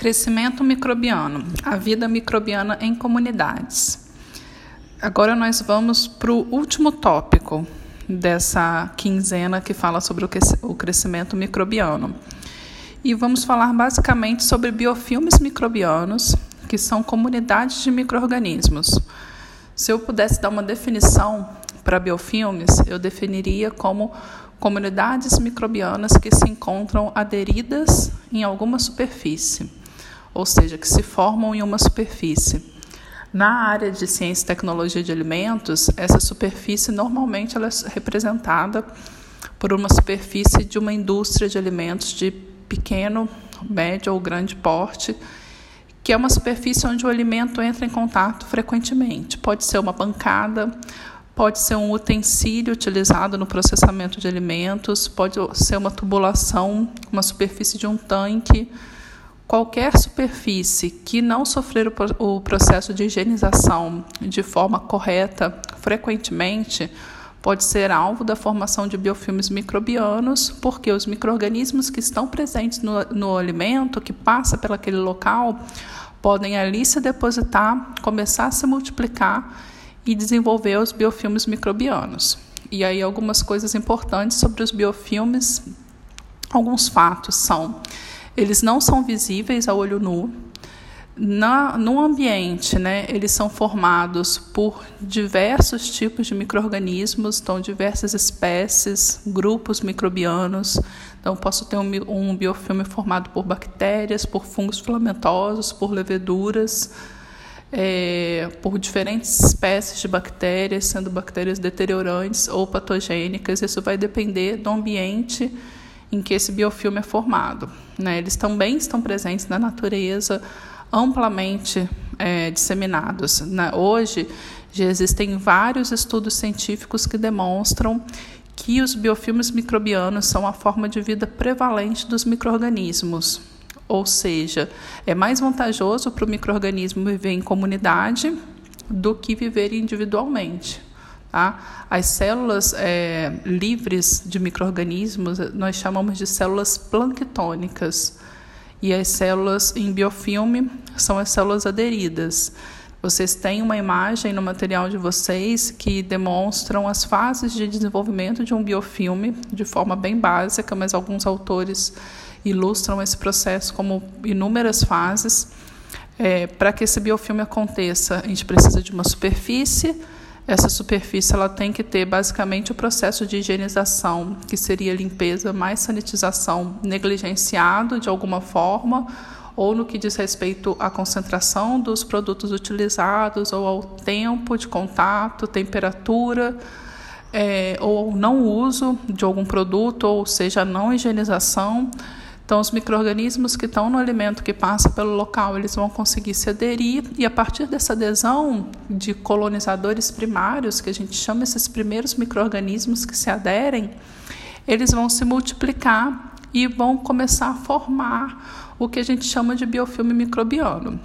Crescimento microbiano, a vida microbiana em comunidades. Agora nós vamos para o último tópico dessa quinzena que fala sobre o crescimento microbiano. E vamos falar basicamente sobre biofilmes microbianos, que são comunidades de microorganismos. Se eu pudesse dar uma definição para biofilmes, eu definiria como comunidades microbianas que se encontram aderidas em alguma superfície ou seja, que se formam em uma superfície. Na área de ciência e tecnologia de alimentos, essa superfície normalmente ela é representada por uma superfície de uma indústria de alimentos de pequeno, médio ou grande porte, que é uma superfície onde o alimento entra em contato frequentemente. Pode ser uma bancada, pode ser um utensílio utilizado no processamento de alimentos, pode ser uma tubulação, uma superfície de um tanque Qualquer superfície que não sofrer o processo de higienização de forma correta, frequentemente, pode ser alvo da formação de biofilmes microbianos, porque os microrganismos que estão presentes no, no alimento, que passa pelaquele local, podem ali se depositar, começar a se multiplicar e desenvolver os biofilmes microbianos. E aí algumas coisas importantes sobre os biofilmes, alguns fatos são eles não são visíveis ao olho nu. Na, no ambiente, né, eles são formados por diversos tipos de micro-organismos, então diversas espécies, grupos microbianos. Então, posso ter um, um biofilme formado por bactérias, por fungos filamentosos, por leveduras, é, por diferentes espécies de bactérias, sendo bactérias deteriorantes ou patogênicas. Isso vai depender do ambiente em que esse biofilme é formado. Né? Eles também estão presentes na natureza, amplamente é, disseminados. Né? Hoje, já existem vários estudos científicos que demonstram que os biofilmes microbianos são a forma de vida prevalente dos microorganismos. Ou seja, é mais vantajoso para o microorganismo viver em comunidade do que viver individualmente. Tá? As células é, livres de micro-organismos nós chamamos de células planctônicas. E as células em biofilme são as células aderidas. Vocês têm uma imagem no material de vocês que demonstram as fases de desenvolvimento de um biofilme de forma bem básica, mas alguns autores ilustram esse processo como inúmeras fases. É, Para que esse biofilme aconteça, a gente precisa de uma superfície essa superfície ela tem que ter basicamente o processo de higienização, que seria limpeza mais sanitização negligenciado de alguma forma, ou no que diz respeito à concentração dos produtos utilizados, ou ao tempo de contato, temperatura, é, ou não uso de algum produto, ou seja, não higienização. Então, os micro-organismos que estão no alimento que passa pelo local, eles vão conseguir se aderir e a partir dessa adesão de colonizadores primários, que a gente chama esses primeiros micro-organismos que se aderem, eles vão se multiplicar e vão começar a formar o que a gente chama de biofilme microbiano.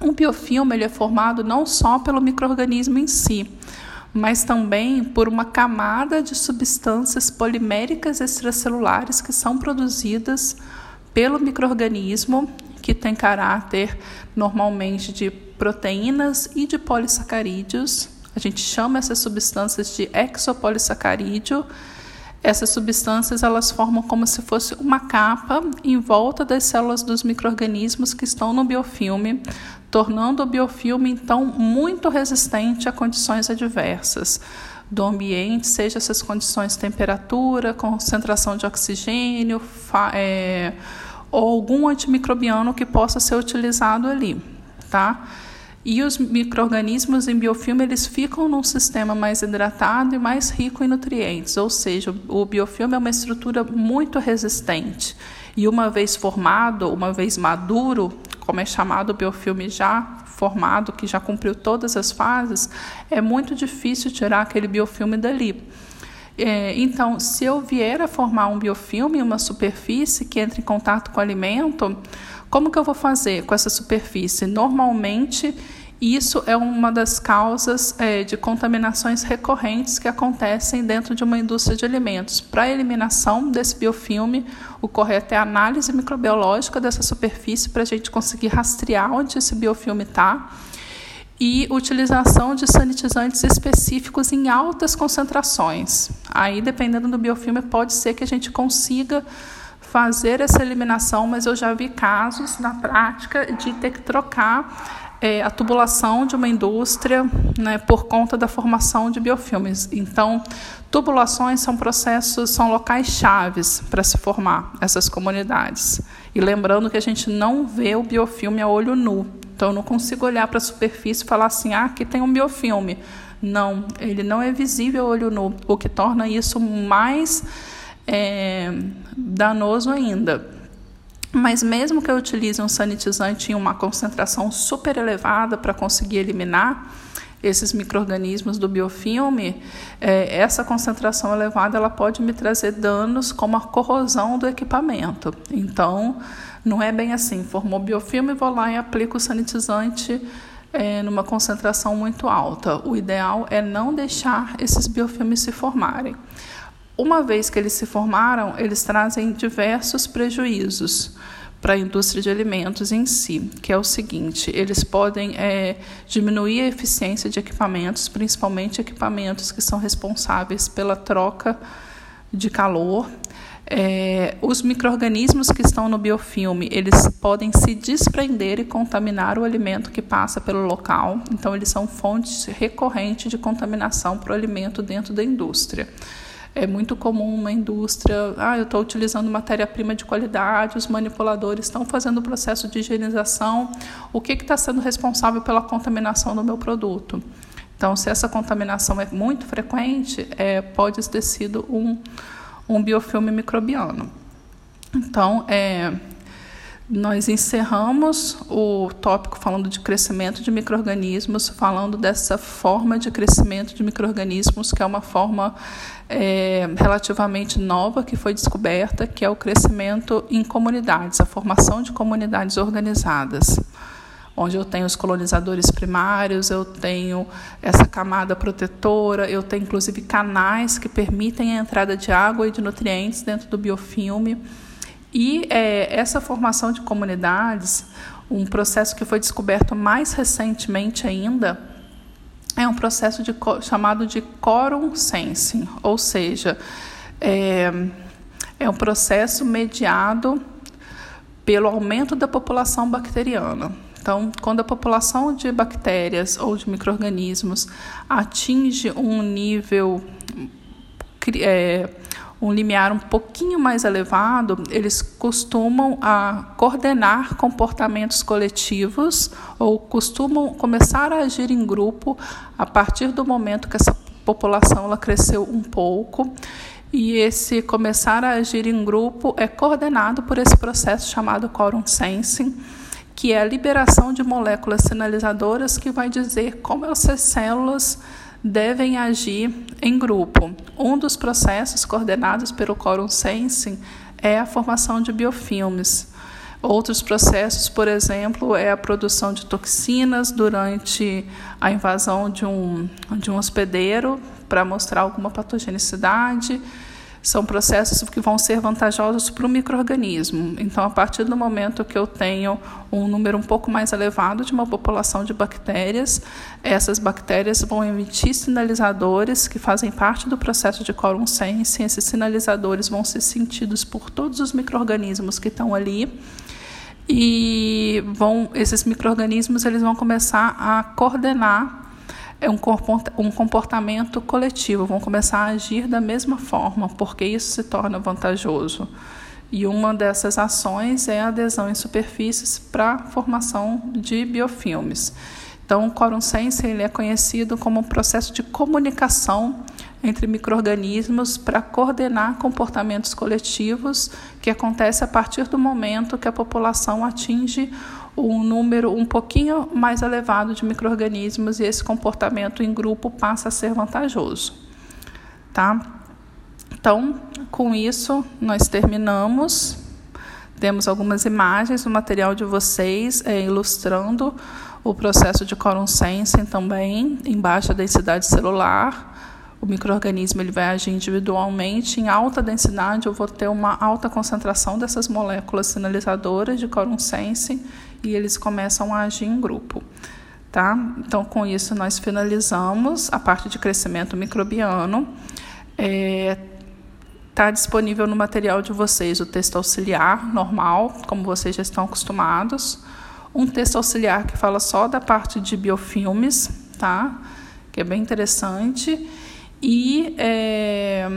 Um biofilme ele é formado não só pelo microorganismo em si, mas também por uma camada de substâncias poliméricas extracelulares que são produzidas pelo microorganismo, que tem caráter normalmente de proteínas e de polissacarídeos. A gente chama essas substâncias de exopolissacarídeo. Essas substâncias elas formam como se fosse uma capa em volta das células dos microrganismos que estão no biofilme, tornando o biofilme então muito resistente a condições adversas do ambiente, seja essas condições temperatura, concentração de oxigênio, é, ou algum antimicrobiano que possa ser utilizado ali, tá? E os microrganismos em biofilme eles ficam num sistema mais hidratado e mais rico em nutrientes, ou seja, o biofilme é uma estrutura muito resistente. E uma vez formado, uma vez maduro, como é chamado o biofilme já formado, que já cumpriu todas as fases, é muito difícil tirar aquele biofilme dali. É, então, se eu vier a formar um biofilme em uma superfície que entra em contato com o alimento, como que eu vou fazer com essa superfície? Normalmente, Isso é uma das causas é, de contaminações recorrentes que acontecem dentro de uma indústria de alimentos. Para a eliminação desse biofilme, o correto é a análise microbiológica dessa superfície para a gente conseguir rastrear onde esse biofilme está e utilização de sanitizantes específicos em altas concentrações. Aí, dependendo do biofilme, pode ser que a gente consiga fazer essa eliminação, mas eu já vi casos na prática de ter que trocar é, a tubulação de uma indústria né, por conta da formação de biofilmes. Então, tubulações são processos, são locais chaves para se formar essas comunidades. E lembrando que a gente não vê o biofilme a olho nu. Então, eu não consigo olhar para a superfície e falar assim, ah, aqui tem um biofilme. Não, ele não é visível a olho nu, o que torna isso mais é, danoso ainda. Mas mesmo que eu utilize um sanitizante em uma concentração super elevada para conseguir eliminar esses microrganismos do biofilme, é, essa concentração elevada ela pode me trazer danos como a corrosão do equipamento. Então, não é bem assim. Formou biofilme, vou lá e aplico o sanitizante é, numa concentração muito alta. O ideal é não deixar esses biofilmes se formarem. Uma vez que eles se formaram, eles trazem diversos prejuízos para a indústria de alimentos em si, que é o seguinte: eles podem é, diminuir a eficiência de equipamentos, principalmente equipamentos que são responsáveis pela troca de calor. É, os microrganismos que estão no biofilme, eles podem se desprender e contaminar o alimento que passa pelo local. Então, eles são fontes recorrentes de contaminação para o alimento dentro da indústria. É muito comum uma indústria, ah, eu estou utilizando matéria-prima de qualidade, os manipuladores estão fazendo o processo de higienização. O que está sendo responsável pela contaminação do meu produto? Então, se essa contaminação é muito frequente, é, pode ter sido um, um biofilme microbiano. Então, é, nós encerramos o tópico falando de crescimento de microrganismos, falando dessa forma de crescimento de microrganismos que é uma forma é, relativamente nova que foi descoberta, que é o crescimento em comunidades, a formação de comunidades organizadas, onde eu tenho os colonizadores primários, eu tenho essa camada protetora, eu tenho inclusive canais que permitem a entrada de água e de nutrientes dentro do biofilme. E é, essa formação de comunidades, um processo que foi descoberto mais recentemente ainda, é um processo de, chamado de quorum sensing, ou seja, é, é um processo mediado pelo aumento da população bacteriana. Então, quando a população de bactérias ou de microrganismos atinge um nível é, um limiar um pouquinho mais elevado, eles costumam a coordenar comportamentos coletivos ou costumam começar a agir em grupo a partir do momento que essa população ela cresceu um pouco. E esse começar a agir em grupo é coordenado por esse processo chamado quorum sensing, que é a liberação de moléculas sinalizadoras que vai dizer como essas células devem agir em grupo. Um dos processos coordenados pelo Quorum Sensing é a formação de biofilmes. Outros processos, por exemplo, é a produção de toxinas durante a invasão de um, de um hospedeiro para mostrar alguma patogenicidade são processos que vão ser vantajosos para o microorganismo. Então, a partir do momento que eu tenho um número um pouco mais elevado de uma população de bactérias, essas bactérias vão emitir sinalizadores que fazem parte do processo de quorum sensing. Esses sinalizadores vão ser sentidos por todos os microorganismos que estão ali e vão esses microorganismos eles vão começar a coordenar é um comportamento coletivo, vão começar a agir da mesma forma, porque isso se torna vantajoso. E uma dessas ações é a adesão em superfícies para formação de biofilmes. Então, o Quorum Sense ele é conhecido como um processo de comunicação entre microrganismos para coordenar comportamentos coletivos que acontece a partir do momento que a população atinge um número um pouquinho mais elevado de microrganismos e esse comportamento em grupo passa a ser vantajoso, tá? Então, com isso nós terminamos, Temos algumas imagens no material de vocês é, ilustrando o processo de quorum sensing também, em baixa densidade celular. O microorganismo ele vai agir individualmente. Em alta densidade, eu vou ter uma alta concentração dessas moléculas sinalizadoras de sensing e eles começam a agir em grupo. Tá? Então, com isso, nós finalizamos a parte de crescimento microbiano. Está é, tá disponível no material de vocês o texto auxiliar normal, como vocês já estão acostumados. Um texto auxiliar que fala só da parte de biofilmes, tá? que é bem interessante. E é,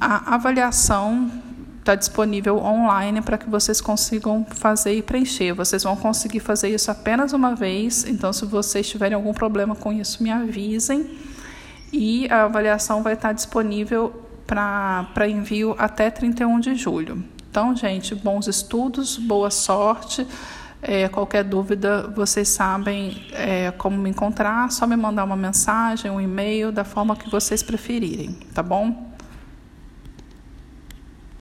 a avaliação está disponível online para que vocês consigam fazer e preencher. Vocês vão conseguir fazer isso apenas uma vez, então se vocês tiverem algum problema com isso, me avisem. E a avaliação vai estar disponível para envio até 31 de julho. Então, gente, bons estudos, boa sorte. É, qualquer dúvida, vocês sabem é, como me encontrar, só me mandar uma mensagem, um e-mail, da forma que vocês preferirem, tá bom?